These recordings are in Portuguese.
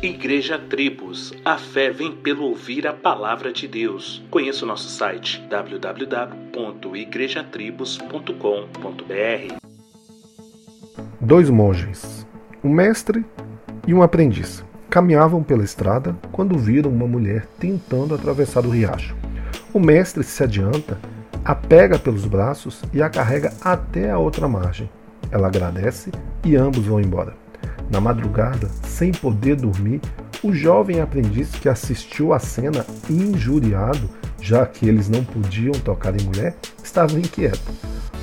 Igreja Tribos, a fé vem pelo ouvir a palavra de Deus. Conheça o nosso site www.igrejatribos.com.br. Dois monges, um mestre e um aprendiz, caminhavam pela estrada quando viram uma mulher tentando atravessar o riacho. O mestre se adianta, a pega pelos braços e a carrega até a outra margem. Ela agradece e ambos vão embora. Na madrugada, sem poder dormir, o jovem aprendiz que assistiu à cena injuriado, já que eles não podiam tocar em mulher, estava inquieto.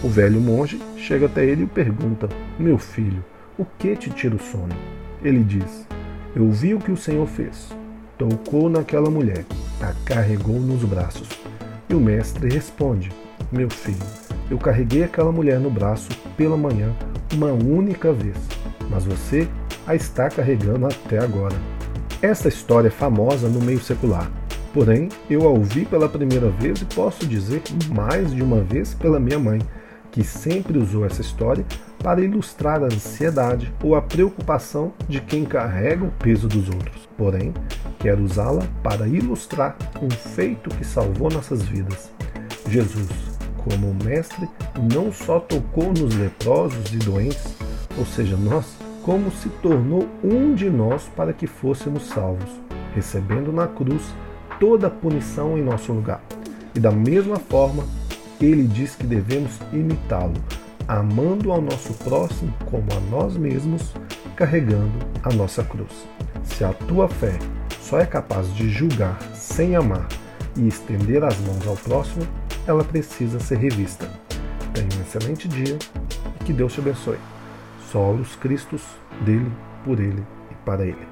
O velho monge chega até ele e pergunta: Meu filho, o que te tira o sono? Ele diz: Eu vi o que o Senhor fez. Tocou naquela mulher, a carregou nos braços. E o mestre responde: Meu filho, eu carreguei aquela mulher no braço pela manhã uma única vez mas você a está carregando até agora. Essa história é famosa no meio secular, porém eu a ouvi pela primeira vez e posso dizer mais de uma vez pela minha mãe, que sempre usou essa história para ilustrar a ansiedade ou a preocupação de quem carrega o peso dos outros. Porém, quero usá-la para ilustrar um feito que salvou nossas vidas. Jesus, como mestre, não só tocou nos leprosos e doentes, ou seja, nós, como se tornou um de nós para que fôssemos salvos, recebendo na cruz toda a punição em nosso lugar. E da mesma forma, ele diz que devemos imitá-lo, amando ao nosso próximo como a nós mesmos, carregando a nossa cruz. Se a tua fé só é capaz de julgar sem amar e estender as mãos ao próximo, ela precisa ser revista. Tenha um excelente dia e que Deus te abençoe. Solos Cristos, dele, por ele e para ele.